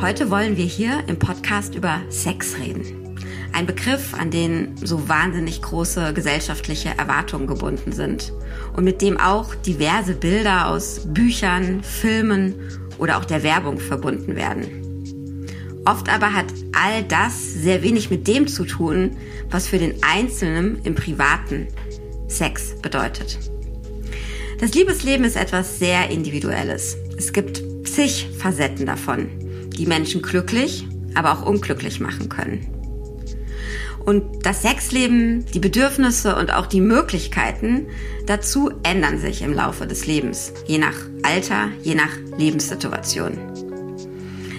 Heute wollen wir hier im Podcast über Sex reden. Ein Begriff, an den so wahnsinnig große gesellschaftliche Erwartungen gebunden sind und mit dem auch diverse Bilder aus Büchern, Filmen oder auch der Werbung verbunden werden. Oft aber hat all das sehr wenig mit dem zu tun, was für den Einzelnen im Privaten Sex bedeutet. Das Liebesleben ist etwas sehr Individuelles. Es gibt zig Facetten davon, die Menschen glücklich, aber auch unglücklich machen können. Und das Sexleben, die Bedürfnisse und auch die Möglichkeiten dazu ändern sich im Laufe des Lebens, je nach Alter, je nach Lebenssituation.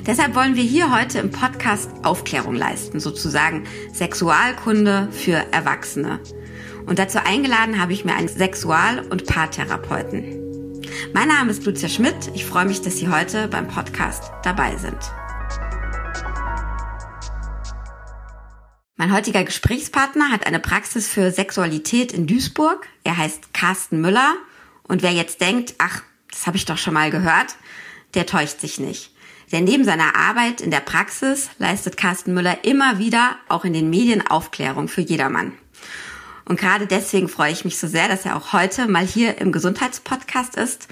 Deshalb wollen wir hier heute im Podcast Aufklärung leisten, sozusagen Sexualkunde für Erwachsene. Und dazu eingeladen habe ich mir einen Sexual- und Paartherapeuten. Mein Name ist Lucia Schmidt. Ich freue mich, dass Sie heute beim Podcast dabei sind. Mein heutiger Gesprächspartner hat eine Praxis für Sexualität in Duisburg. Er heißt Carsten Müller. Und wer jetzt denkt, ach, das habe ich doch schon mal gehört, der täuscht sich nicht. Denn neben seiner Arbeit in der Praxis leistet Carsten Müller immer wieder auch in den Medien Aufklärung für jedermann. Und gerade deswegen freue ich mich so sehr, dass er auch heute mal hier im Gesundheitspodcast ist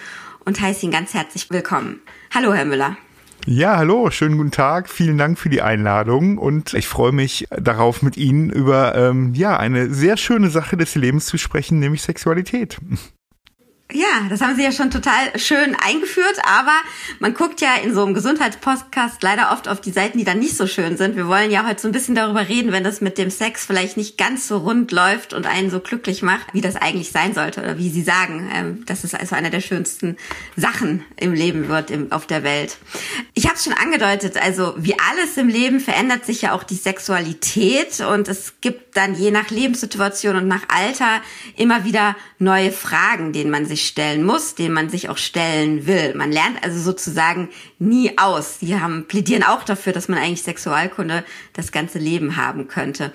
und heiße ihn ganz herzlich willkommen. Hallo, Herr Müller. Ja, hallo, schönen guten Tag. Vielen Dank für die Einladung und ich freue mich darauf, mit Ihnen über ähm, ja eine sehr schöne Sache des Lebens zu sprechen, nämlich Sexualität. Ja, das haben Sie ja schon total schön eingeführt, aber man guckt ja in so einem Gesundheitspodcast leider oft auf die Seiten, die dann nicht so schön sind. Wir wollen ja heute so ein bisschen darüber reden, wenn das mit dem Sex vielleicht nicht ganz so rund läuft und einen so glücklich macht, wie das eigentlich sein sollte oder wie Sie sagen, ähm, dass es also eine der schönsten Sachen im Leben wird auf der Welt. Ich habe es schon angedeutet, also wie alles im Leben verändert sich ja auch die Sexualität und es gibt dann je nach Lebenssituation und nach Alter immer wieder neue Fragen, denen man sich sich stellen muss, den man sich auch stellen will. Man lernt also sozusagen nie aus. Sie haben, plädieren auch dafür, dass man eigentlich Sexualkunde das ganze Leben haben könnte.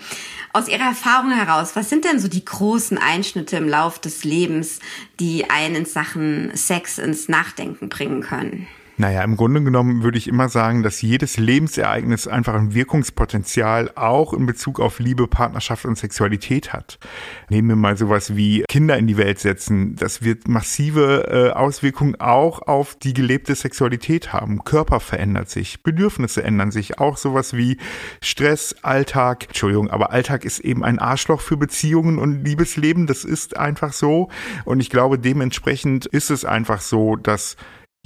Aus Ihrer Erfahrung heraus, was sind denn so die großen Einschnitte im Lauf des Lebens, die einen in Sachen Sex ins Nachdenken bringen können? Naja, im Grunde genommen würde ich immer sagen, dass jedes Lebensereignis einfach ein Wirkungspotenzial auch in Bezug auf Liebe, Partnerschaft und Sexualität hat. Nehmen wir mal sowas wie Kinder in die Welt setzen. Das wird massive äh, Auswirkungen auch auf die gelebte Sexualität haben. Körper verändert sich, Bedürfnisse ändern sich. Auch sowas wie Stress, Alltag. Entschuldigung, aber Alltag ist eben ein Arschloch für Beziehungen und Liebesleben. Das ist einfach so. Und ich glaube, dementsprechend ist es einfach so, dass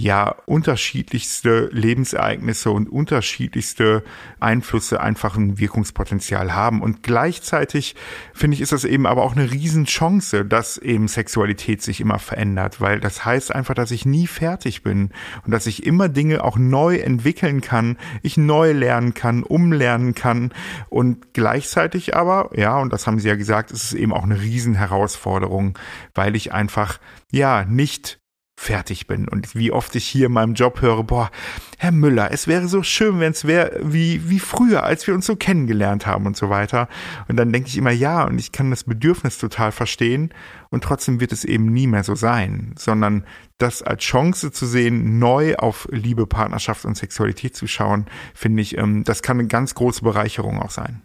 ja unterschiedlichste Lebensereignisse und unterschiedlichste Einflüsse einfach ein Wirkungspotenzial haben. Und gleichzeitig finde ich, ist das eben aber auch eine Riesenchance, dass eben Sexualität sich immer verändert, weil das heißt einfach, dass ich nie fertig bin und dass ich immer Dinge auch neu entwickeln kann, ich neu lernen kann, umlernen kann und gleichzeitig aber, ja, und das haben Sie ja gesagt, ist es eben auch eine Riesenherausforderung, weil ich einfach, ja, nicht fertig bin. Und wie oft ich hier in meinem Job höre, boah, Herr Müller, es wäre so schön, wenn es wäre wie, wie früher, als wir uns so kennengelernt haben und so weiter. Und dann denke ich immer, ja, und ich kann das Bedürfnis total verstehen. Und trotzdem wird es eben nie mehr so sein, sondern das als Chance zu sehen, neu auf Liebe, Partnerschaft und Sexualität zu schauen, finde ich, ähm, das kann eine ganz große Bereicherung auch sein.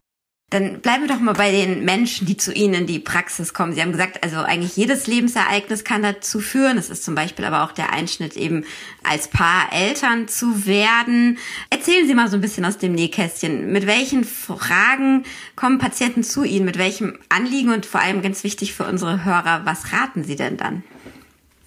Dann bleiben wir doch mal bei den Menschen, die zu Ihnen in die Praxis kommen. Sie haben gesagt, also eigentlich jedes Lebensereignis kann dazu führen. Es ist zum Beispiel aber auch der Einschnitt eben als Paar Eltern zu werden. Erzählen Sie mal so ein bisschen aus dem Nähkästchen. Mit welchen Fragen kommen Patienten zu Ihnen? Mit welchem Anliegen? Und vor allem ganz wichtig für unsere Hörer, was raten Sie denn dann?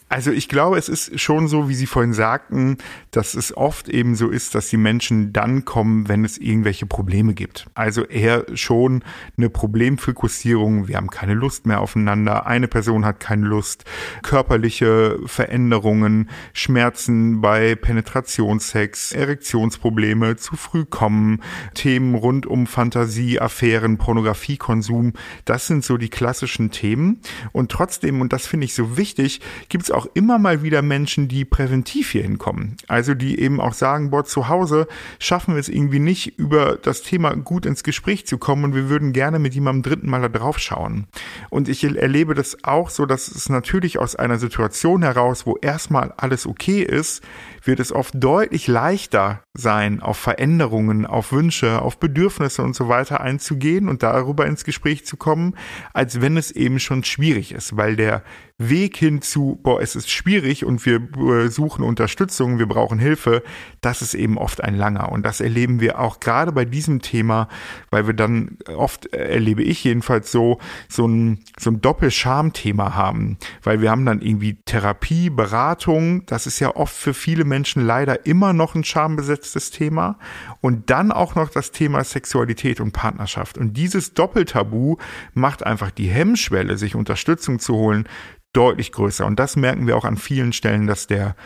Also ich glaube, es ist schon so, wie Sie vorhin sagten, dass es oft eben so ist, dass die Menschen dann kommen, wenn es irgendwelche Probleme gibt. Also eher schon eine Problemfokussierung. Wir haben keine Lust mehr aufeinander. Eine Person hat keine Lust. Körperliche Veränderungen, Schmerzen bei Penetrationssex, Erektionsprobleme, zu früh kommen, Themen rund um Fantasie, Affären, Pornografiekonsum. Das sind so die klassischen Themen. Und trotzdem, und das finde ich so wichtig, gibt es auch immer mal wieder Menschen, die präventiv hier hinkommen. Also die eben auch sagen, boah, zu Hause schaffen wir es irgendwie nicht, über das Thema gut ins Gespräch zu kommen und wir würden gerne mit jemandem dritten Mal da drauf schauen. Und ich erlebe das auch so, dass es natürlich aus einer Situation heraus, wo erstmal alles okay ist, wird es oft deutlich leichter sein, auf Veränderungen, auf Wünsche, auf Bedürfnisse und so weiter einzugehen und darüber ins Gespräch zu kommen, als wenn es eben schon schwierig ist, weil der Weg hin zu, boah, es ist schwierig und wir äh, suchen Unterstützung, wir brauchen Hilfe, das ist eben oft ein langer. Und das erleben wir auch gerade bei diesem Thema, weil wir dann oft, äh, erlebe ich jedenfalls so, so ein, so ein Doppelscham-Thema haben. Weil wir haben dann irgendwie Therapie, Beratung, das ist ja oft für viele Menschen leider immer noch ein schambesetztes Thema. Und dann auch noch das Thema Sexualität und Partnerschaft. Und dieses Doppeltabu macht einfach die Hemmschwelle, sich Unterstützung zu holen, deutlich größer. Und das merken wir auch an vielen Stellen, dass der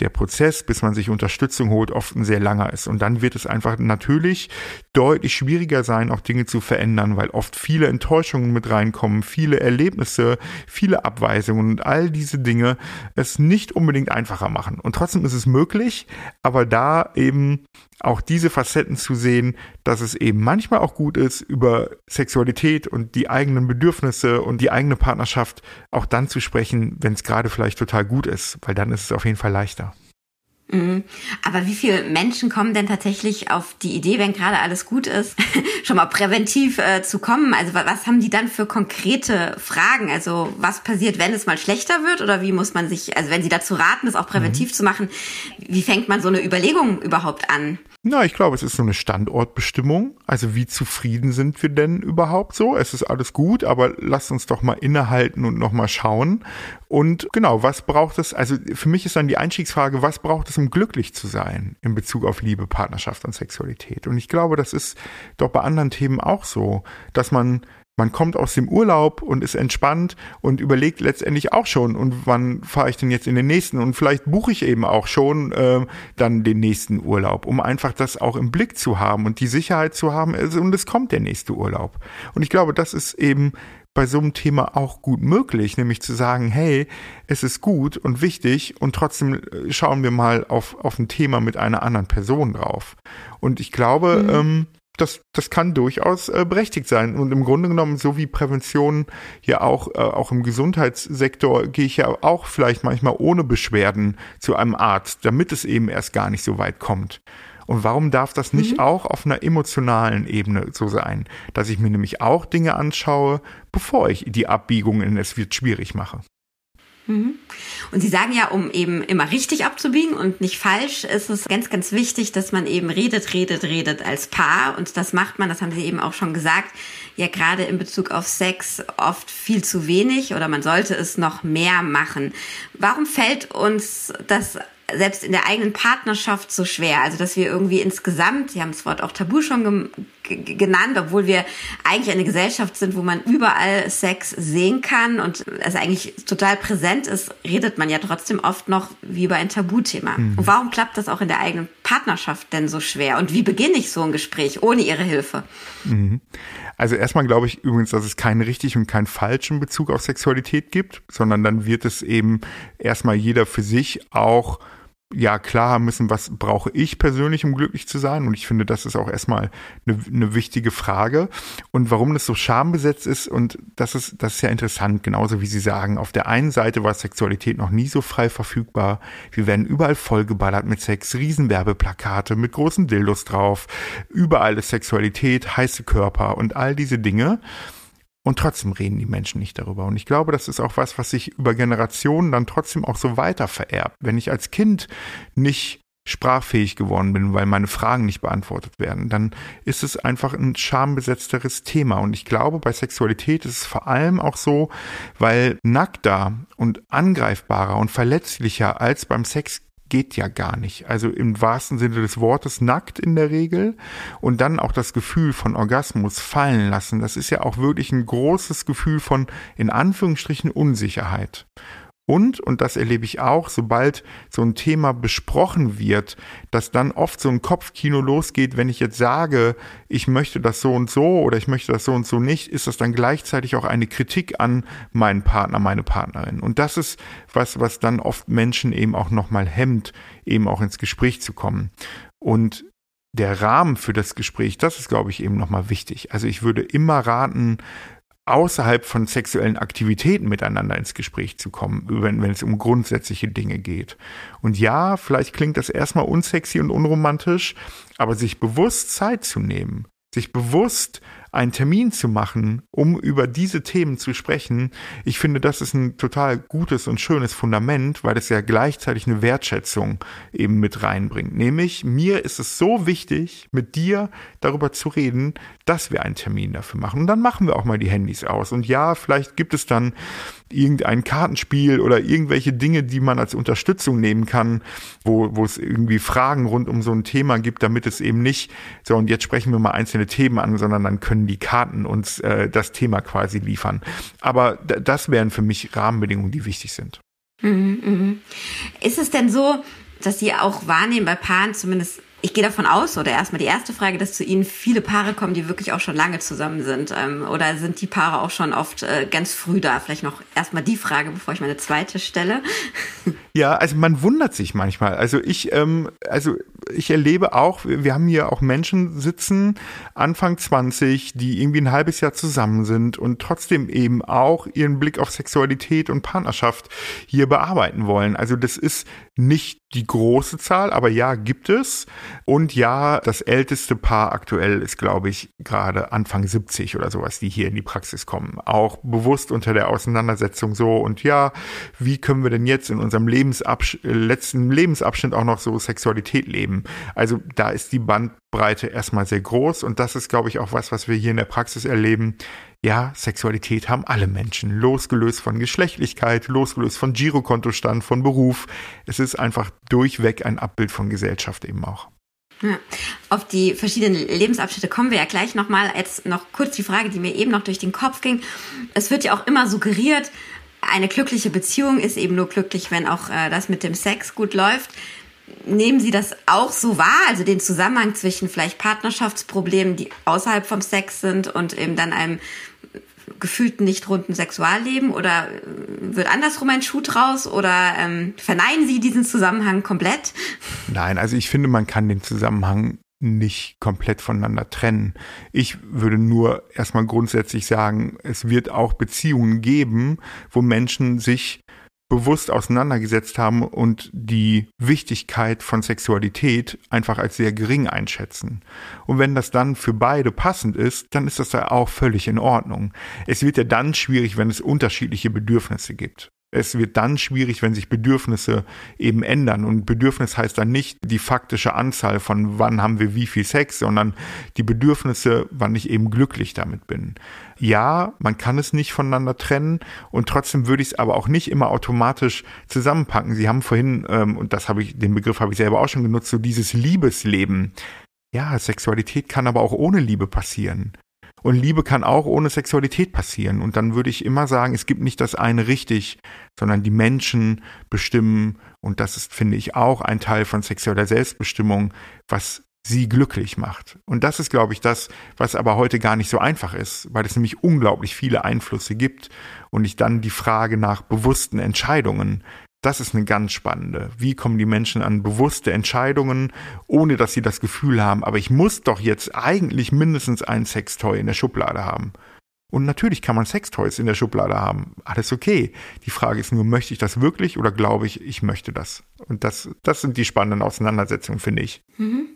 der Prozess, bis man sich Unterstützung holt, oft ein sehr langer ist. Und dann wird es einfach natürlich deutlich schwieriger sein, auch Dinge zu verändern, weil oft viele Enttäuschungen mit reinkommen, viele Erlebnisse, viele Abweisungen und all diese Dinge es nicht unbedingt einfacher machen. Und trotzdem ist es möglich, aber da eben auch diese Facetten zu sehen, dass es eben manchmal auch gut ist, über Sexualität und die eigenen Bedürfnisse und die eigene Partnerschaft auch dann zu sprechen, wenn es gerade vielleicht total gut ist, weil dann ist es auf jeden Fall leichter. Mhm. Aber wie viele Menschen kommen denn tatsächlich auf die Idee, wenn gerade alles gut ist, schon mal präventiv äh, zu kommen? Also was haben die dann für konkrete Fragen? Also was passiert, wenn es mal schlechter wird? Oder wie muss man sich, also wenn sie dazu raten, es auch präventiv mhm. zu machen, wie fängt man so eine Überlegung überhaupt an? Na, ich glaube, es ist so eine Standortbestimmung. Also wie zufrieden sind wir denn überhaupt so? Es ist alles gut, aber lasst uns doch mal innehalten und nochmal schauen. Und genau, was braucht es? Also für mich ist dann die Einstiegsfrage, was braucht es, um glücklich zu sein in Bezug auf Liebe, Partnerschaft und Sexualität? Und ich glaube, das ist doch bei anderen Themen auch so, dass man man kommt aus dem Urlaub und ist entspannt und überlegt letztendlich auch schon, und wann fahre ich denn jetzt in den nächsten? Und vielleicht buche ich eben auch schon äh, dann den nächsten Urlaub, um einfach das auch im Blick zu haben und die Sicherheit zu haben, und es kommt der nächste Urlaub. Und ich glaube, das ist eben bei so einem Thema auch gut möglich, nämlich zu sagen, hey, es ist gut und wichtig und trotzdem äh, schauen wir mal auf, auf ein Thema mit einer anderen Person drauf. Und ich glaube, mhm. ähm, das, das kann durchaus äh, berechtigt sein. Und im Grunde genommen, so wie Prävention ja auch, äh, auch im Gesundheitssektor, gehe ich ja auch vielleicht manchmal ohne Beschwerden zu einem Arzt, damit es eben erst gar nicht so weit kommt. Und warum darf das nicht mhm. auch auf einer emotionalen Ebene so sein, dass ich mir nämlich auch Dinge anschaue, bevor ich die Abbiegung in es wird schwierig mache? Mhm. Und Sie sagen ja, um eben immer richtig abzubiegen und nicht falsch, ist es ganz, ganz wichtig, dass man eben redet, redet, redet als Paar. Und das macht man, das haben Sie eben auch schon gesagt, ja gerade in Bezug auf Sex oft viel zu wenig oder man sollte es noch mehr machen. Warum fällt uns das selbst in der eigenen Partnerschaft so schwer. Also, dass wir irgendwie insgesamt, Sie haben das Wort auch Tabu schon genannt, obwohl wir eigentlich eine Gesellschaft sind, wo man überall Sex sehen kann und es eigentlich total präsent ist, redet man ja trotzdem oft noch wie über ein Tabuthema. Mhm. Und warum klappt das auch in der eigenen Partnerschaft denn so schwer? Und wie beginne ich so ein Gespräch ohne Ihre Hilfe? Mhm. Also erstmal glaube ich übrigens, dass es keinen richtig und keinen falschen Bezug auf Sexualität gibt, sondern dann wird es eben erstmal jeder für sich auch ja klar haben müssen, was brauche ich persönlich, um glücklich zu sein. Und ich finde, das ist auch erstmal eine, eine wichtige Frage. Und warum das so schambesetzt ist, und das ist, das ist ja interessant, genauso wie Sie sagen. Auf der einen Seite war Sexualität noch nie so frei verfügbar. Wir werden überall vollgeballert mit Sex, Riesenwerbeplakate mit großen Dildos drauf. Überall ist Sexualität, heiße Körper und all diese Dinge. Und trotzdem reden die Menschen nicht darüber. Und ich glaube, das ist auch was, was sich über Generationen dann trotzdem auch so weiter vererbt. Wenn ich als Kind nicht sprachfähig geworden bin, weil meine Fragen nicht beantwortet werden, dann ist es einfach ein schambesetzteres Thema. Und ich glaube, bei Sexualität ist es vor allem auch so, weil nackter und angreifbarer und verletzlicher als beim Sex geht ja gar nicht. Also im wahrsten Sinne des Wortes nackt in der Regel und dann auch das Gefühl von Orgasmus fallen lassen. Das ist ja auch wirklich ein großes Gefühl von in Anführungsstrichen Unsicherheit. Und, und das erlebe ich auch, sobald so ein Thema besprochen wird, dass dann oft so ein Kopfkino losgeht, wenn ich jetzt sage, ich möchte das so und so oder ich möchte das so und so nicht, ist das dann gleichzeitig auch eine Kritik an meinen Partner, meine Partnerin. Und das ist was, was dann oft Menschen eben auch nochmal hemmt, eben auch ins Gespräch zu kommen. Und der Rahmen für das Gespräch, das ist, glaube ich, eben nochmal wichtig. Also ich würde immer raten, außerhalb von sexuellen Aktivitäten miteinander ins Gespräch zu kommen, wenn, wenn es um grundsätzliche Dinge geht. Und ja, vielleicht klingt das erstmal unsexy und unromantisch, aber sich bewusst Zeit zu nehmen, sich bewusst einen Termin zu machen, um über diese Themen zu sprechen, ich finde, das ist ein total gutes und schönes Fundament, weil es ja gleichzeitig eine Wertschätzung eben mit reinbringt. Nämlich, mir ist es so wichtig, mit dir darüber zu reden, dass wir einen Termin dafür machen. Und dann machen wir auch mal die Handys aus. Und ja, vielleicht gibt es dann irgendein Kartenspiel oder irgendwelche Dinge, die man als Unterstützung nehmen kann, wo, wo es irgendwie Fragen rund um so ein Thema gibt, damit es eben nicht so und jetzt sprechen wir mal einzelne Themen an, sondern dann können die Karten uns äh, das Thema quasi liefern. Aber das wären für mich Rahmenbedingungen, die wichtig sind. Mhm, mh. Ist es denn so, dass Sie auch wahrnehmen bei Paaren zumindest ich gehe davon aus, oder erstmal die erste Frage, dass zu Ihnen viele Paare kommen, die wirklich auch schon lange zusammen sind. Ähm, oder sind die Paare auch schon oft äh, ganz früh da? Vielleicht noch erstmal die Frage, bevor ich meine zweite stelle. Ja, also man wundert sich manchmal. Also ich, ähm, also ich erlebe auch, wir haben hier auch Menschen sitzen, Anfang 20, die irgendwie ein halbes Jahr zusammen sind und trotzdem eben auch ihren Blick auf Sexualität und Partnerschaft hier bearbeiten wollen. Also das ist nicht die große Zahl, aber ja, gibt es. Und ja, das älteste Paar aktuell ist, glaube ich, gerade Anfang 70 oder sowas, die hier in die Praxis kommen. Auch bewusst unter der Auseinandersetzung so. Und ja, wie können wir denn jetzt in unserem Lebensabsch letzten Lebensabschnitt auch noch so Sexualität leben? Also da ist die Bandbreite erstmal sehr groß. Und das ist, glaube ich, auch was, was wir hier in der Praxis erleben. Ja, Sexualität haben alle Menschen, losgelöst von Geschlechtlichkeit, losgelöst von Girokontostand, von Beruf. Es ist einfach durchweg ein Abbild von Gesellschaft eben auch. Ja. Auf die verschiedenen Lebensabschnitte kommen wir ja gleich nochmal. Jetzt noch kurz die Frage, die mir eben noch durch den Kopf ging. Es wird ja auch immer suggeriert, eine glückliche Beziehung ist eben nur glücklich, wenn auch äh, das mit dem Sex gut läuft. Nehmen Sie das auch so wahr, also den Zusammenhang zwischen vielleicht Partnerschaftsproblemen, die außerhalb vom Sex sind und eben dann einem gefühlt nicht runden Sexualleben oder äh, wird andersrum ein Schuh draus oder ähm, verneinen Sie diesen Zusammenhang komplett? Nein, also ich finde, man kann den Zusammenhang nicht komplett voneinander trennen. Ich würde nur erstmal grundsätzlich sagen, es wird auch Beziehungen geben, wo Menschen sich bewusst auseinandergesetzt haben und die Wichtigkeit von Sexualität einfach als sehr gering einschätzen. Und wenn das dann für beide passend ist, dann ist das ja auch völlig in Ordnung. Es wird ja dann schwierig, wenn es unterschiedliche Bedürfnisse gibt. Es wird dann schwierig, wenn sich Bedürfnisse eben ändern. Und Bedürfnis heißt dann nicht die faktische Anzahl von wann haben wir wie viel Sex, sondern die Bedürfnisse, wann ich eben glücklich damit bin. Ja, man kann es nicht voneinander trennen und trotzdem würde ich es aber auch nicht immer automatisch zusammenpacken. Sie haben vorhin, ähm, und das habe ich, den Begriff habe ich selber auch schon genutzt, so dieses Liebesleben. Ja, Sexualität kann aber auch ohne Liebe passieren. Und Liebe kann auch ohne Sexualität passieren. Und dann würde ich immer sagen, es gibt nicht das eine richtig, sondern die Menschen bestimmen. Und das ist, finde ich, auch ein Teil von sexueller Selbstbestimmung, was sie glücklich macht. Und das ist, glaube ich, das, was aber heute gar nicht so einfach ist, weil es nämlich unglaublich viele Einflüsse gibt und ich dann die Frage nach bewussten Entscheidungen das ist eine ganz spannende. Wie kommen die Menschen an bewusste Entscheidungen, ohne dass sie das Gefühl haben, aber ich muss doch jetzt eigentlich mindestens ein Sextoy in der Schublade haben. Und natürlich kann man Sextoys in der Schublade haben. Alles okay. Die Frage ist nur, möchte ich das wirklich oder glaube ich, ich möchte das? Und das, das sind die spannenden Auseinandersetzungen, finde ich. Mhm.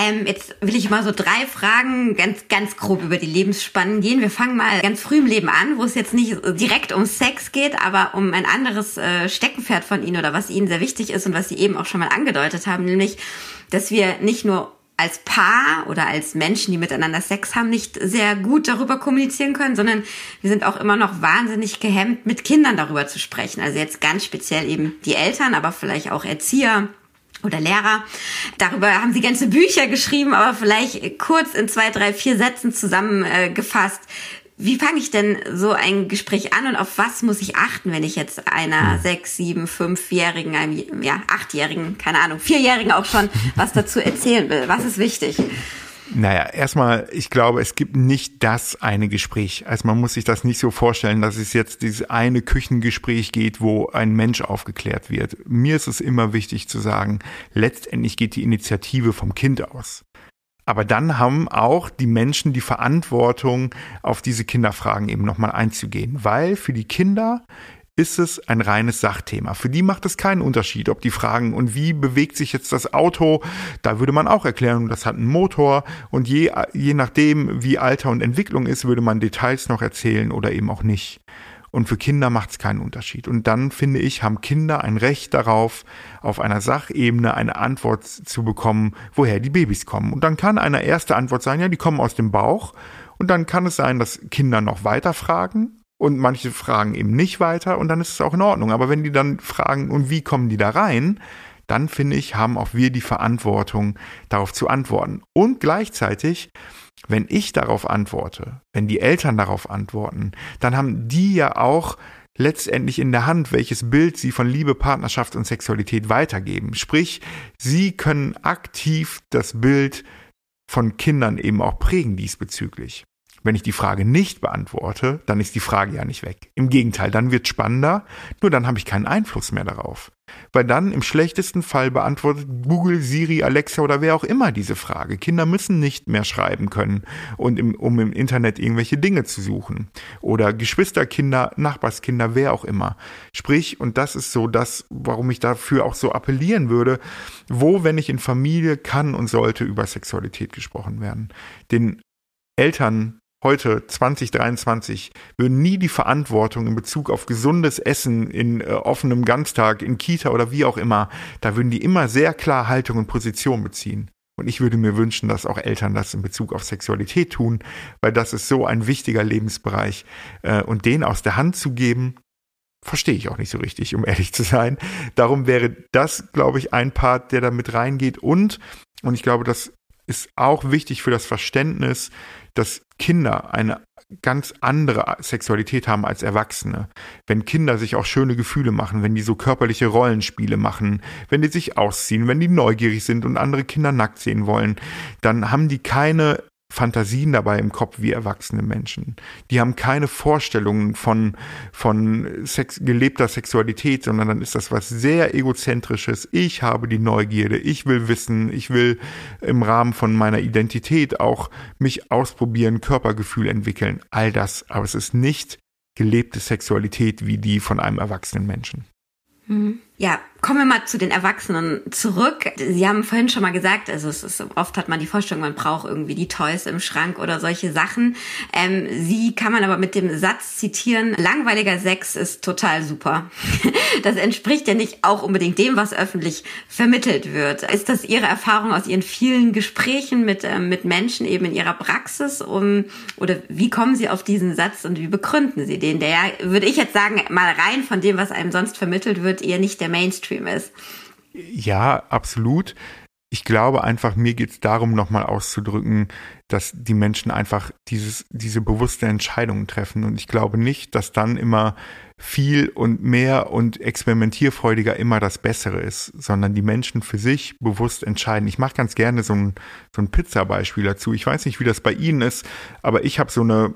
Ähm, jetzt will ich mal so drei Fragen ganz, ganz grob über die Lebensspannen gehen. Wir fangen mal ganz früh im Leben an, wo es jetzt nicht direkt um Sex geht, aber um ein anderes äh, Steckenpferd von Ihnen oder was Ihnen sehr wichtig ist und was Sie eben auch schon mal angedeutet haben, nämlich, dass wir nicht nur als Paar oder als Menschen, die miteinander Sex haben, nicht sehr gut darüber kommunizieren können, sondern wir sind auch immer noch wahnsinnig gehemmt, mit Kindern darüber zu sprechen. Also jetzt ganz speziell eben die Eltern, aber vielleicht auch Erzieher oder Lehrer. Darüber haben sie ganze Bücher geschrieben, aber vielleicht kurz in zwei, drei, vier Sätzen zusammengefasst. Wie fange ich denn so ein Gespräch an und auf was muss ich achten, wenn ich jetzt einer hm. sechs, sieben, fünfjährigen, einem, ja, achtjährigen, keine Ahnung, vierjährigen auch schon was dazu erzählen will? Was ist wichtig? Naja, erstmal, ich glaube, es gibt nicht das eine Gespräch. Also man muss sich das nicht so vorstellen, dass es jetzt dieses eine Küchengespräch geht, wo ein Mensch aufgeklärt wird. Mir ist es immer wichtig zu sagen, letztendlich geht die Initiative vom Kind aus. Aber dann haben auch die Menschen die Verantwortung, auf diese Kinderfragen eben nochmal einzugehen, weil für die Kinder ist es ein reines Sachthema. Für die macht es keinen Unterschied, ob die fragen, und wie bewegt sich jetzt das Auto? Da würde man auch erklären, das hat einen Motor und je, je nachdem, wie Alter und Entwicklung ist, würde man Details noch erzählen oder eben auch nicht. Und für Kinder macht es keinen Unterschied. Und dann finde ich, haben Kinder ein Recht darauf, auf einer Sachebene eine Antwort zu bekommen, woher die Babys kommen. Und dann kann eine erste Antwort sein, ja, die kommen aus dem Bauch. Und dann kann es sein, dass Kinder noch weiter fragen und manche fragen eben nicht weiter und dann ist es auch in Ordnung. Aber wenn die dann fragen, und wie kommen die da rein, dann finde ich, haben auch wir die Verantwortung, darauf zu antworten. Und gleichzeitig, wenn ich darauf antworte, wenn die Eltern darauf antworten, dann haben die ja auch letztendlich in der Hand, welches Bild sie von Liebe, Partnerschaft und Sexualität weitergeben. Sprich, sie können aktiv das Bild von Kindern eben auch prägen diesbezüglich. Wenn ich die Frage nicht beantworte, dann ist die Frage ja nicht weg. Im Gegenteil, dann wird spannender, nur dann habe ich keinen Einfluss mehr darauf. Weil dann im schlechtesten Fall beantwortet Google, Siri, Alexa oder wer auch immer diese Frage. Kinder müssen nicht mehr schreiben können, und im, um im Internet irgendwelche Dinge zu suchen. Oder Geschwisterkinder, Nachbarskinder, wer auch immer. Sprich, und das ist so das, warum ich dafür auch so appellieren würde, wo, wenn ich in Familie kann und sollte über Sexualität gesprochen werden. Den Eltern heute 2023 würden nie die Verantwortung in Bezug auf gesundes Essen in äh, offenem Ganztag, in Kita oder wie auch immer, da würden die immer sehr klar Haltung und Position beziehen. Und ich würde mir wünschen, dass auch Eltern das in Bezug auf Sexualität tun, weil das ist so ein wichtiger Lebensbereich. Äh, und den aus der Hand zu geben, verstehe ich auch nicht so richtig, um ehrlich zu sein. Darum wäre das, glaube ich, ein Part, der da mit reingeht. Und, und ich glaube, das ist auch wichtig für das Verständnis, dass Kinder eine ganz andere Sexualität haben als Erwachsene. Wenn Kinder sich auch schöne Gefühle machen, wenn die so körperliche Rollenspiele machen, wenn die sich ausziehen, wenn die neugierig sind und andere Kinder nackt sehen wollen, dann haben die keine Fantasien dabei im Kopf wie erwachsene Menschen. Die haben keine Vorstellungen von, von Sex, gelebter Sexualität, sondern dann ist das was sehr egozentrisches. Ich habe die Neugierde, ich will wissen, ich will im Rahmen von meiner Identität auch mich ausprobieren, Körpergefühl entwickeln. All das. Aber es ist nicht gelebte Sexualität wie die von einem erwachsenen Menschen. Mhm. Ja, kommen wir mal zu den Erwachsenen zurück. Sie haben vorhin schon mal gesagt, also es ist, oft hat man die Vorstellung, man braucht irgendwie die Toys im Schrank oder solche Sachen. Ähm, sie kann man aber mit dem Satz zitieren, langweiliger Sex ist total super. Das entspricht ja nicht auch unbedingt dem, was öffentlich vermittelt wird. Ist das Ihre Erfahrung aus Ihren vielen Gesprächen mit, ähm, mit Menschen eben in Ihrer Praxis? Um, oder wie kommen Sie auf diesen Satz und wie begründen Sie den? Der würde ich jetzt sagen, mal rein von dem, was einem sonst vermittelt wird, eher nicht der der Mainstream ist. Ja, absolut. Ich glaube einfach, mir geht es darum, nochmal auszudrücken, dass die Menschen einfach dieses, diese bewusste Entscheidungen treffen. Und ich glaube nicht, dass dann immer viel und mehr und experimentierfreudiger immer das Bessere ist, sondern die Menschen für sich bewusst entscheiden. Ich mache ganz gerne so ein, so ein Pizza-Beispiel dazu. Ich weiß nicht, wie das bei Ihnen ist, aber ich habe so eine,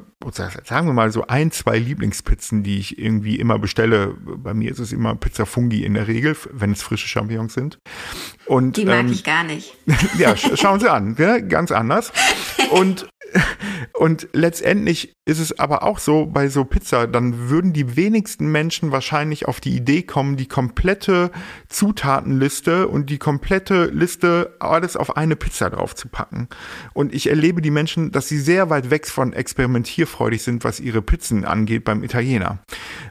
sagen wir mal, so ein, zwei Lieblingspizzen, die ich irgendwie immer bestelle. Bei mir ist es immer Pizza Fungi in der Regel, wenn es frische Champignons sind. Und, die mag ähm, ich gar nicht. ja, schauen Sie an, ne? ganz anders. Und und letztendlich ist es aber auch so bei so Pizza, dann würden die wenigsten Menschen wahrscheinlich auf die Idee kommen, die komplette Zutatenliste und die komplette Liste alles auf eine Pizza drauf zu packen. Und ich erlebe die Menschen, dass sie sehr weit weg von experimentierfreudig sind, was ihre Pizzen angeht beim Italiener.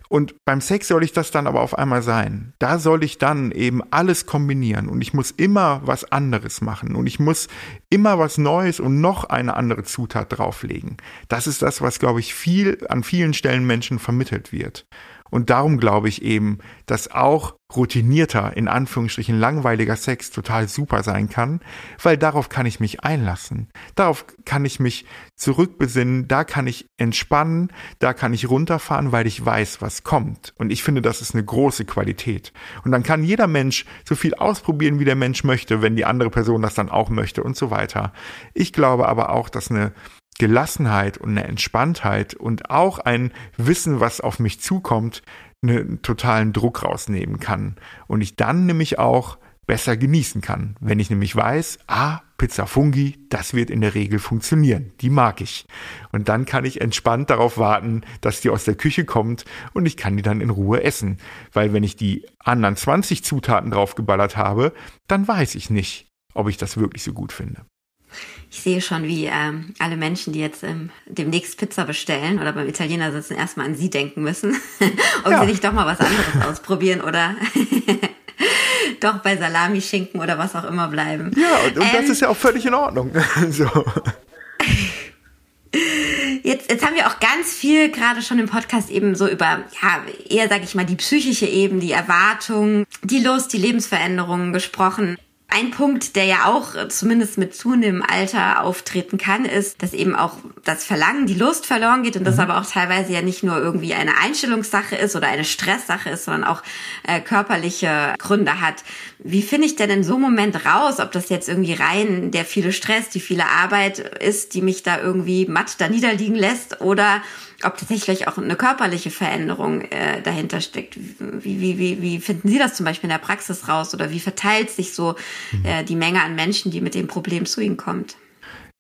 Und beim Sex soll ich das dann aber auf einmal sein. Da soll ich dann eben alles kombinieren und ich muss immer was anderes machen und ich muss immer was Neues und noch eine andere Zutat drauflegen. Das ist das, was, glaube ich, viel an vielen Stellen Menschen vermittelt wird. Und darum glaube ich eben, dass auch routinierter, in Anführungsstrichen langweiliger Sex total super sein kann, weil darauf kann ich mich einlassen. Darauf kann ich mich zurückbesinnen, da kann ich entspannen, da kann ich runterfahren, weil ich weiß, was kommt. Und ich finde, das ist eine große Qualität. Und dann kann jeder Mensch so viel ausprobieren, wie der Mensch möchte, wenn die andere Person das dann auch möchte und so weiter. Ich glaube aber auch, dass eine Gelassenheit und eine Entspanntheit und auch ein Wissen, was auf mich zukommt, einen totalen Druck rausnehmen kann. Und ich dann nämlich auch besser genießen kann. Wenn ich nämlich weiß, ah, Pizza Fungi, das wird in der Regel funktionieren. Die mag ich. Und dann kann ich entspannt darauf warten, dass die aus der Küche kommt und ich kann die dann in Ruhe essen. Weil wenn ich die anderen 20 Zutaten draufgeballert habe, dann weiß ich nicht, ob ich das wirklich so gut finde. Ich sehe schon, wie ähm, alle Menschen, die jetzt ähm, demnächst Pizza bestellen oder beim Italiener sitzen, erstmal an sie denken müssen, ob ja. sie nicht doch mal was anderes ausprobieren oder doch bei Salami, Schinken oder was auch immer bleiben. Ja, und, und ähm, das ist ja auch völlig in Ordnung. so. Jetzt, jetzt haben wir auch ganz viel gerade schon im Podcast eben so über, ja, eher sage ich mal, die psychische Ebene, die Erwartung, die Lust, die Lebensveränderungen gesprochen. Ein Punkt, der ja auch äh, zumindest mit zunehmendem Alter auftreten kann, ist, dass eben auch das Verlangen, die Lust verloren geht und das mhm. aber auch teilweise ja nicht nur irgendwie eine Einstellungssache ist oder eine Stresssache ist, sondern auch äh, körperliche Gründe hat. Wie finde ich denn in so einem Moment raus, ob das jetzt irgendwie rein der viele Stress, die viele Arbeit ist, die mich da irgendwie matt da niederliegen lässt oder ob tatsächlich auch eine körperliche Veränderung äh, dahinter steckt. Wie, wie, wie, wie finden Sie das zum Beispiel in der Praxis raus oder wie verteilt sich so mhm. äh, die Menge an Menschen, die mit dem Problem zu Ihnen kommt?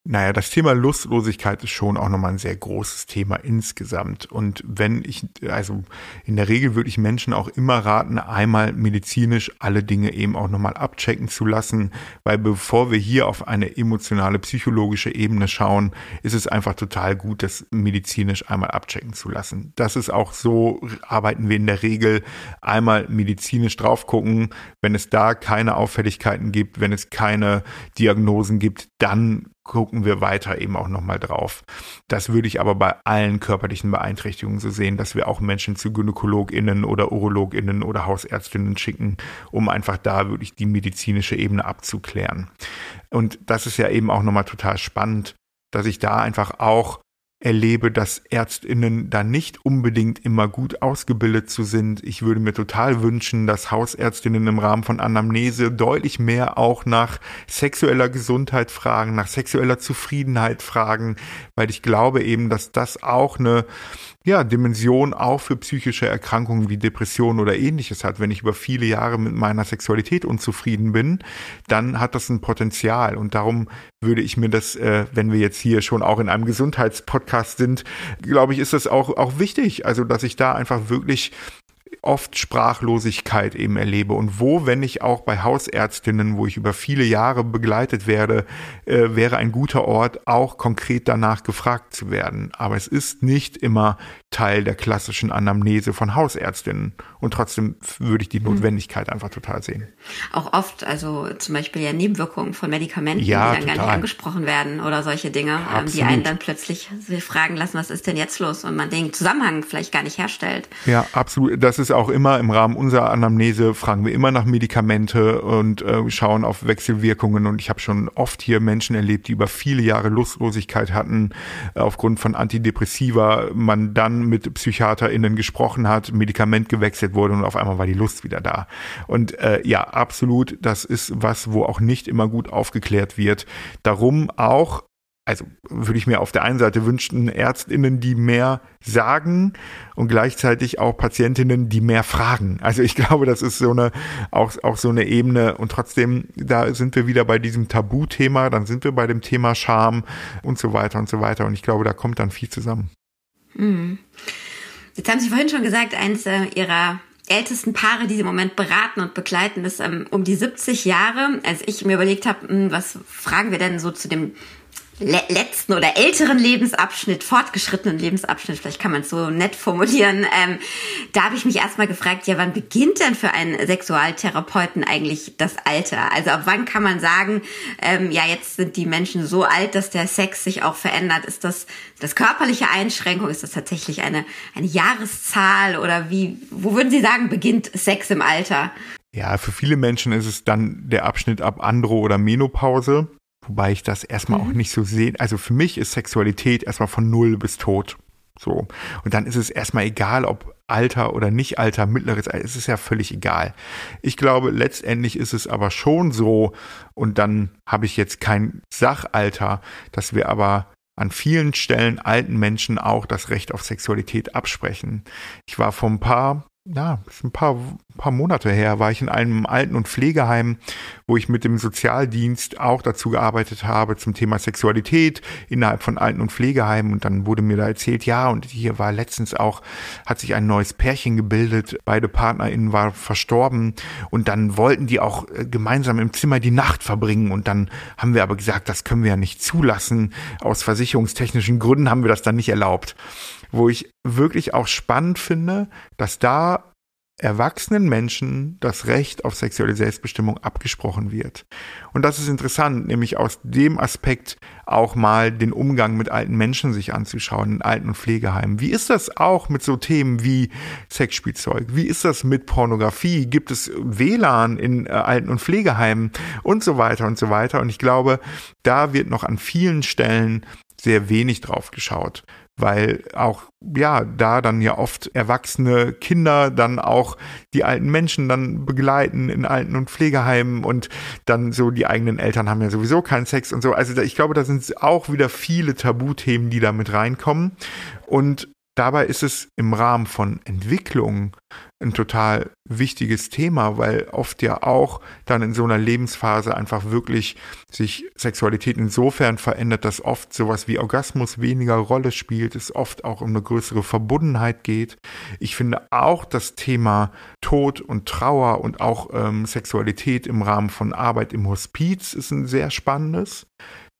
Naja, das Thema Lustlosigkeit ist schon auch nochmal ein sehr großes Thema insgesamt. Und wenn ich, also in der Regel würde ich Menschen auch immer raten, einmal medizinisch alle Dinge eben auch nochmal abchecken zu lassen, weil bevor wir hier auf eine emotionale, psychologische Ebene schauen, ist es einfach total gut, das medizinisch einmal abchecken zu lassen. Das ist auch so, arbeiten wir in der Regel einmal medizinisch drauf gucken. Wenn es da keine Auffälligkeiten gibt, wenn es keine Diagnosen gibt, dann gucken wir weiter eben auch nochmal drauf. Das würde ich aber bei allen körperlichen Beeinträchtigungen so sehen, dass wir auch Menschen zu GynäkologInnen oder UrologInnen oder Hausärztinnen schicken, um einfach da wirklich die medizinische Ebene abzuklären. Und das ist ja eben auch nochmal total spannend, dass ich da einfach auch erlebe, dass Ärztinnen da nicht unbedingt immer gut ausgebildet zu sind. Ich würde mir total wünschen, dass Hausärztinnen im Rahmen von Anamnese deutlich mehr auch nach sexueller Gesundheit fragen, nach sexueller Zufriedenheit fragen, weil ich glaube eben, dass das auch eine ja, Dimension auch für psychische Erkrankungen wie Depressionen oder ähnliches hat. Wenn ich über viele Jahre mit meiner Sexualität unzufrieden bin, dann hat das ein Potenzial. Und darum würde ich mir das, äh, wenn wir jetzt hier schon auch in einem Gesundheitspodcast sind, glaube ich, ist das auch, auch wichtig. Also, dass ich da einfach wirklich oft Sprachlosigkeit eben erlebe und wo, wenn ich auch bei Hausärztinnen, wo ich über viele Jahre begleitet werde, äh, wäre ein guter Ort, auch konkret danach gefragt zu werden. Aber es ist nicht immer Teil der klassischen Anamnese von Hausärztinnen. Und trotzdem würde ich die hm. Notwendigkeit einfach total sehen. Auch oft, also zum Beispiel ja Nebenwirkungen von Medikamenten, ja, die dann total. gar nicht angesprochen werden oder solche Dinge, ähm, die einen dann plötzlich fragen lassen, was ist denn jetzt los? Und man den Zusammenhang vielleicht gar nicht herstellt. Ja, absolut. Das ist auch immer im Rahmen unserer Anamnese, fragen wir immer nach Medikamente und äh, schauen auf Wechselwirkungen. Und ich habe schon oft hier Menschen erlebt, die über viele Jahre Lustlosigkeit hatten, äh, aufgrund von Antidepressiva, man dann mit PsychiaterInnen gesprochen hat, Medikament gewechselt wurde und auf einmal war die Lust wieder da. Und äh, ja, absolut, das ist was, wo auch nicht immer gut aufgeklärt wird. Darum auch also würde ich mir auf der einen Seite wünschen, Ärztinnen, die mehr sagen und gleichzeitig auch Patientinnen, die mehr fragen. Also ich glaube, das ist so eine, auch, auch so eine Ebene und trotzdem, da sind wir wieder bei diesem Tabuthema, dann sind wir bei dem Thema Scham und so weiter und so weiter und ich glaube, da kommt dann viel zusammen. Mhm. Jetzt haben Sie vorhin schon gesagt, eines äh, Ihrer ältesten Paare, die Sie im Moment beraten und begleiten, ist ähm, um die 70 Jahre. Als ich mir überlegt habe, hm, was fragen wir denn so zu dem letzten oder älteren Lebensabschnitt, fortgeschrittenen Lebensabschnitt, vielleicht kann man es so nett formulieren, ähm, da habe ich mich erstmal gefragt, ja, wann beginnt denn für einen Sexualtherapeuten eigentlich das Alter? Also ab wann kann man sagen, ähm, ja, jetzt sind die Menschen so alt, dass der Sex sich auch verändert? Ist das das körperliche Einschränkung? Ist das tatsächlich eine, eine Jahreszahl oder wie, wo würden Sie sagen, beginnt Sex im Alter? Ja, für viele Menschen ist es dann der Abschnitt ab Andro oder Menopause. Wobei ich das erstmal mhm. auch nicht so sehe. Also für mich ist Sexualität erstmal von null bis tot. So. Und dann ist es erstmal egal, ob Alter oder nicht Alter, mittleres Alter, es ist ja völlig egal. Ich glaube, letztendlich ist es aber schon so, und dann habe ich jetzt kein Sachalter, dass wir aber an vielen Stellen alten Menschen auch das Recht auf Sexualität absprechen. Ich war vor ein paar ja, ein paar, paar Monate her, war ich in einem Alten- und Pflegeheim, wo ich mit dem Sozialdienst auch dazu gearbeitet habe zum Thema Sexualität innerhalb von Alten- und Pflegeheimen. Und dann wurde mir da erzählt, ja, und hier war letztens auch, hat sich ein neues Pärchen gebildet, beide PartnerInnen waren verstorben und dann wollten die auch äh, gemeinsam im Zimmer die Nacht verbringen. Und dann haben wir aber gesagt, das können wir ja nicht zulassen. Aus versicherungstechnischen Gründen haben wir das dann nicht erlaubt wo ich wirklich auch spannend finde, dass da erwachsenen Menschen das Recht auf sexuelle Selbstbestimmung abgesprochen wird. Und das ist interessant, nämlich aus dem Aspekt auch mal den Umgang mit alten Menschen sich anzuschauen, in Alten- und Pflegeheimen. Wie ist das auch mit so Themen wie Sexspielzeug? Wie ist das mit Pornografie? Gibt es WLAN in äh, Alten- und Pflegeheimen und so weiter und so weiter? Und ich glaube, da wird noch an vielen Stellen sehr wenig drauf geschaut weil auch ja da dann ja oft erwachsene Kinder dann auch die alten Menschen dann begleiten in Alten- und Pflegeheimen und dann so die eigenen Eltern haben ja sowieso keinen Sex und so. Also ich glaube, da sind auch wieder viele Tabuthemen, die da mit reinkommen und Dabei ist es im Rahmen von Entwicklung ein total wichtiges Thema, weil oft ja auch dann in so einer Lebensphase einfach wirklich sich Sexualität insofern verändert, dass oft sowas wie Orgasmus weniger Rolle spielt, es oft auch um eine größere Verbundenheit geht. Ich finde auch das Thema Tod und Trauer und auch ähm, Sexualität im Rahmen von Arbeit im Hospiz ist ein sehr spannendes.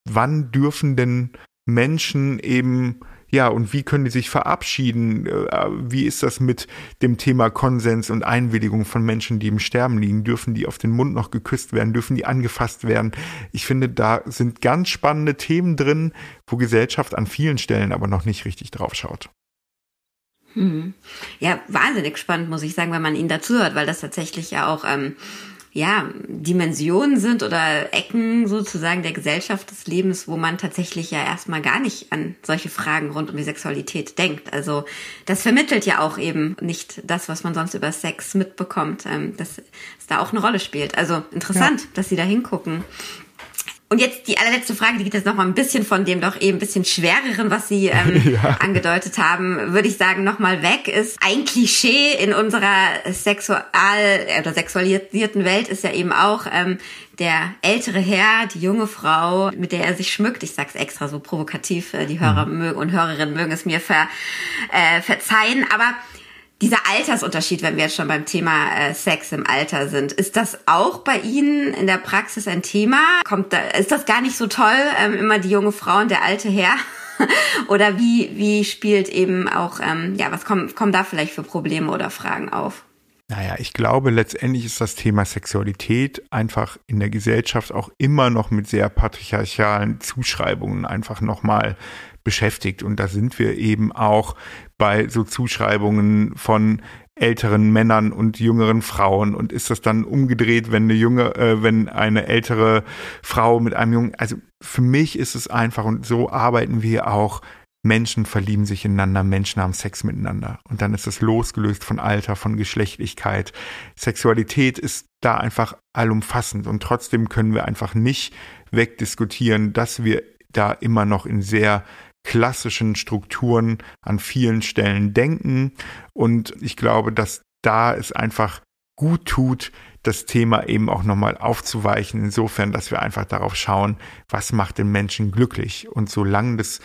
Wann dürfen denn Menschen eben ja, und wie können die sich verabschieden? Äh, wie ist das mit dem Thema Konsens und Einwilligung von Menschen, die im Sterben liegen? Dürfen die auf den Mund noch geküsst werden? Dürfen die angefasst werden? Ich finde, da sind ganz spannende Themen drin, wo Gesellschaft an vielen Stellen aber noch nicht richtig drauf schaut. Hm. Ja, wahnsinnig spannend, muss ich sagen, wenn man ihnen dazu hört, weil das tatsächlich ja auch ähm, ja, Dimensionen sind oder Ecken sozusagen der Gesellschaft des Lebens, wo man tatsächlich ja erstmal gar nicht an solche Fragen rund um die Sexualität denkt. Also das vermittelt ja auch eben nicht das, was man sonst über Sex mitbekommt, ähm, dass es da auch eine Rolle spielt. Also interessant, ja. dass Sie da hingucken. Und jetzt die allerletzte Frage, die geht jetzt noch mal ein bisschen von dem doch eben ein bisschen schwereren, was Sie ähm, ja. angedeutet haben, würde ich sagen, noch mal weg ist. Ein Klischee in unserer sexual oder sexualisierten Welt ist ja eben auch ähm, der ältere Herr, die junge Frau, mit der er sich schmückt. Ich sag's extra so provokativ, äh, die Hörer mhm. mögen und Hörerinnen mögen es mir ver, äh, verzeihen, aber dieser Altersunterschied, wenn wir jetzt schon beim Thema äh, Sex im Alter sind, ist das auch bei Ihnen in der Praxis ein Thema? Kommt da, ist das gar nicht so toll, ähm, immer die junge Frau und der alte Herr? oder wie, wie spielt eben auch, ähm, ja, was kommen, kommen da vielleicht für Probleme oder Fragen auf? Naja, ich glaube, letztendlich ist das Thema Sexualität einfach in der Gesellschaft auch immer noch mit sehr patriarchalen Zuschreibungen einfach nochmal beschäftigt. Und da sind wir eben auch bei so Zuschreibungen von älteren Männern und jüngeren Frauen und ist das dann umgedreht, wenn eine junge, äh, wenn eine ältere Frau mit einem jungen, also für mich ist es einfach und so arbeiten wir auch. Menschen verlieben sich ineinander, Menschen haben Sex miteinander. Und dann ist es losgelöst von Alter, von Geschlechtlichkeit. Sexualität ist da einfach allumfassend und trotzdem können wir einfach nicht wegdiskutieren, dass wir da immer noch in sehr klassischen Strukturen an vielen Stellen denken. Und ich glaube, dass da es einfach gut tut, das Thema eben auch nochmal aufzuweichen, insofern, dass wir einfach darauf schauen, was macht den Menschen glücklich. Und solange das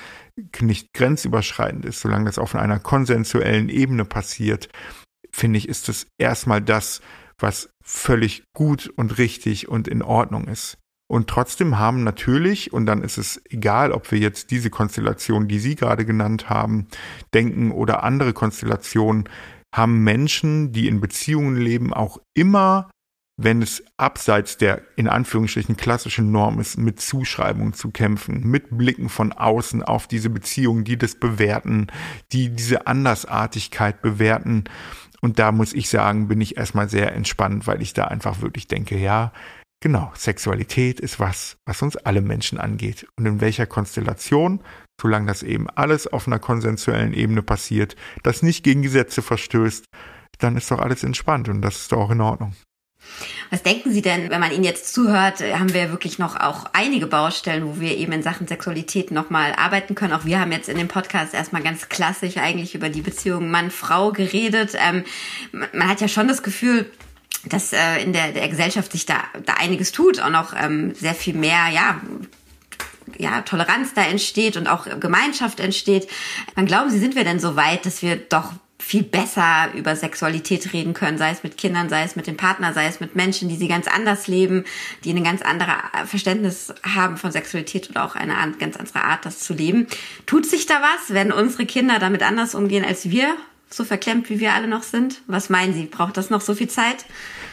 nicht grenzüberschreitend ist, solange das auf einer konsensuellen Ebene passiert, finde ich, ist das erstmal das, was völlig gut und richtig und in Ordnung ist. Und trotzdem haben natürlich, und dann ist es egal, ob wir jetzt diese Konstellation, die Sie gerade genannt haben, denken oder andere Konstellationen, haben Menschen, die in Beziehungen leben, auch immer, wenn es abseits der in Anführungsstrichen klassischen Norm ist, mit Zuschreibungen zu kämpfen, mit Blicken von außen auf diese Beziehungen, die das bewerten, die diese Andersartigkeit bewerten. Und da muss ich sagen, bin ich erstmal sehr entspannt, weil ich da einfach wirklich denke, ja, genau, Sexualität ist was, was uns alle Menschen angeht. Und in welcher Konstellation, solange das eben alles auf einer konsensuellen Ebene passiert, das nicht gegen Gesetze verstößt, dann ist doch alles entspannt und das ist doch auch in Ordnung. Was denken Sie denn, wenn man Ihnen jetzt zuhört, haben wir wirklich noch auch einige Baustellen, wo wir eben in Sachen Sexualität nochmal arbeiten können. Auch wir haben jetzt in dem Podcast erstmal ganz klassisch eigentlich über die Beziehung Mann-Frau geredet. Ähm, man hat ja schon das Gefühl, dass äh, in der, der Gesellschaft sich da, da einiges tut, auch noch ähm, sehr viel mehr, ja, ja, Toleranz da entsteht und auch Gemeinschaft entsteht. Wann glauben Sie, sind wir denn so weit, dass wir doch viel besser über Sexualität reden können, sei es mit Kindern, sei es mit dem Partner, sei es mit Menschen, die sie ganz anders leben, die ein ganz anderes Verständnis haben von Sexualität oder auch eine ganz andere Art, das zu leben. Tut sich da was? Werden unsere Kinder damit anders umgehen als wir? So verklemmt, wie wir alle noch sind? Was meinen Sie? Braucht das noch so viel Zeit?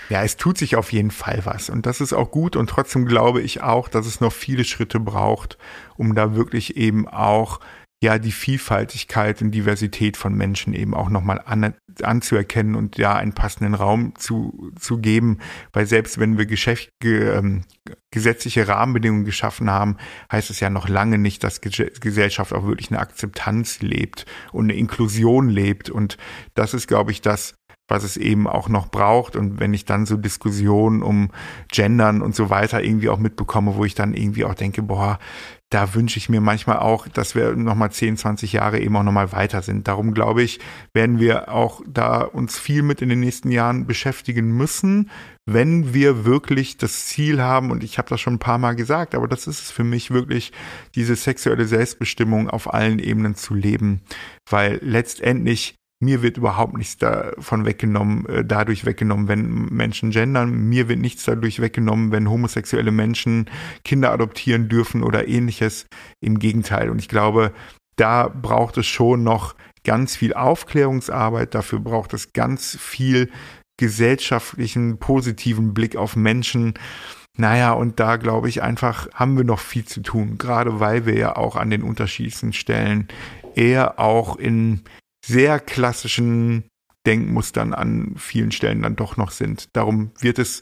Ja, es tut sich auf jeden Fall was. Und das ist auch gut. Und trotzdem glaube ich auch, dass es noch viele Schritte braucht, um da wirklich eben auch ja die Vielfaltigkeit und Diversität von Menschen eben auch nochmal an, anzuerkennen und ja einen passenden Raum zu, zu geben, weil selbst wenn wir Geschäft, ge, ähm, gesetzliche Rahmenbedingungen geschaffen haben, heißt es ja noch lange nicht, dass Gesellschaft auch wirklich eine Akzeptanz lebt und eine Inklusion lebt und das ist, glaube ich, das, was es eben auch noch braucht. Und wenn ich dann so Diskussionen um Gendern und so weiter irgendwie auch mitbekomme, wo ich dann irgendwie auch denke, boah, da wünsche ich mir manchmal auch, dass wir nochmal 10, 20 Jahre eben auch nochmal weiter sind. Darum glaube ich, werden wir auch da uns viel mit in den nächsten Jahren beschäftigen müssen, wenn wir wirklich das Ziel haben, und ich habe das schon ein paar Mal gesagt, aber das ist es für mich wirklich, diese sexuelle Selbstbestimmung auf allen Ebenen zu leben, weil letztendlich mir wird überhaupt nichts davon weggenommen, äh, dadurch weggenommen, wenn Menschen gendern. Mir wird nichts dadurch weggenommen, wenn homosexuelle Menschen Kinder adoptieren dürfen oder ähnliches. Im Gegenteil. Und ich glaube, da braucht es schon noch ganz viel Aufklärungsarbeit. Dafür braucht es ganz viel gesellschaftlichen, positiven Blick auf Menschen. Naja, und da glaube ich einfach, haben wir noch viel zu tun, gerade weil wir ja auch an den unterschiedlichsten Stellen eher auch in sehr klassischen Denkmustern an vielen Stellen dann doch noch sind. Darum wird es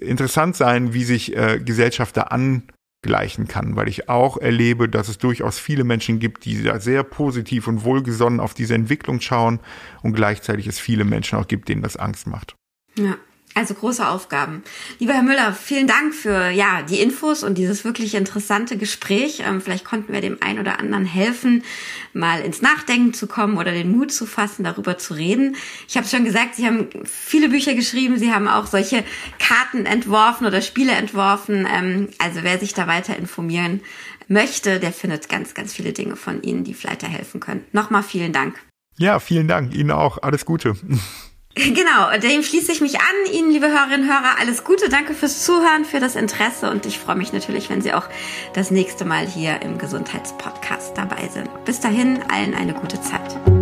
interessant sein, wie sich äh, Gesellschaft da angleichen kann, weil ich auch erlebe, dass es durchaus viele Menschen gibt, die da sehr positiv und wohlgesonnen auf diese Entwicklung schauen und gleichzeitig es viele Menschen auch gibt, denen das Angst macht. Ja. Also große Aufgaben. Lieber Herr Müller, vielen Dank für ja die Infos und dieses wirklich interessante Gespräch. Ähm, vielleicht konnten wir dem einen oder anderen helfen, mal ins Nachdenken zu kommen oder den Mut zu fassen, darüber zu reden. Ich habe schon gesagt, Sie haben viele Bücher geschrieben. Sie haben auch solche Karten entworfen oder Spiele entworfen. Ähm, also wer sich da weiter informieren möchte, der findet ganz, ganz viele Dinge von Ihnen, die vielleicht da helfen können. Nochmal vielen Dank. Ja, vielen Dank. Ihnen auch. Alles Gute. Genau, dem schließe ich mich an. Ihnen, liebe Hörerinnen und Hörer, alles Gute. Danke fürs Zuhören, für das Interesse und ich freue mich natürlich, wenn Sie auch das nächste Mal hier im Gesundheitspodcast dabei sind. Bis dahin, allen eine gute Zeit.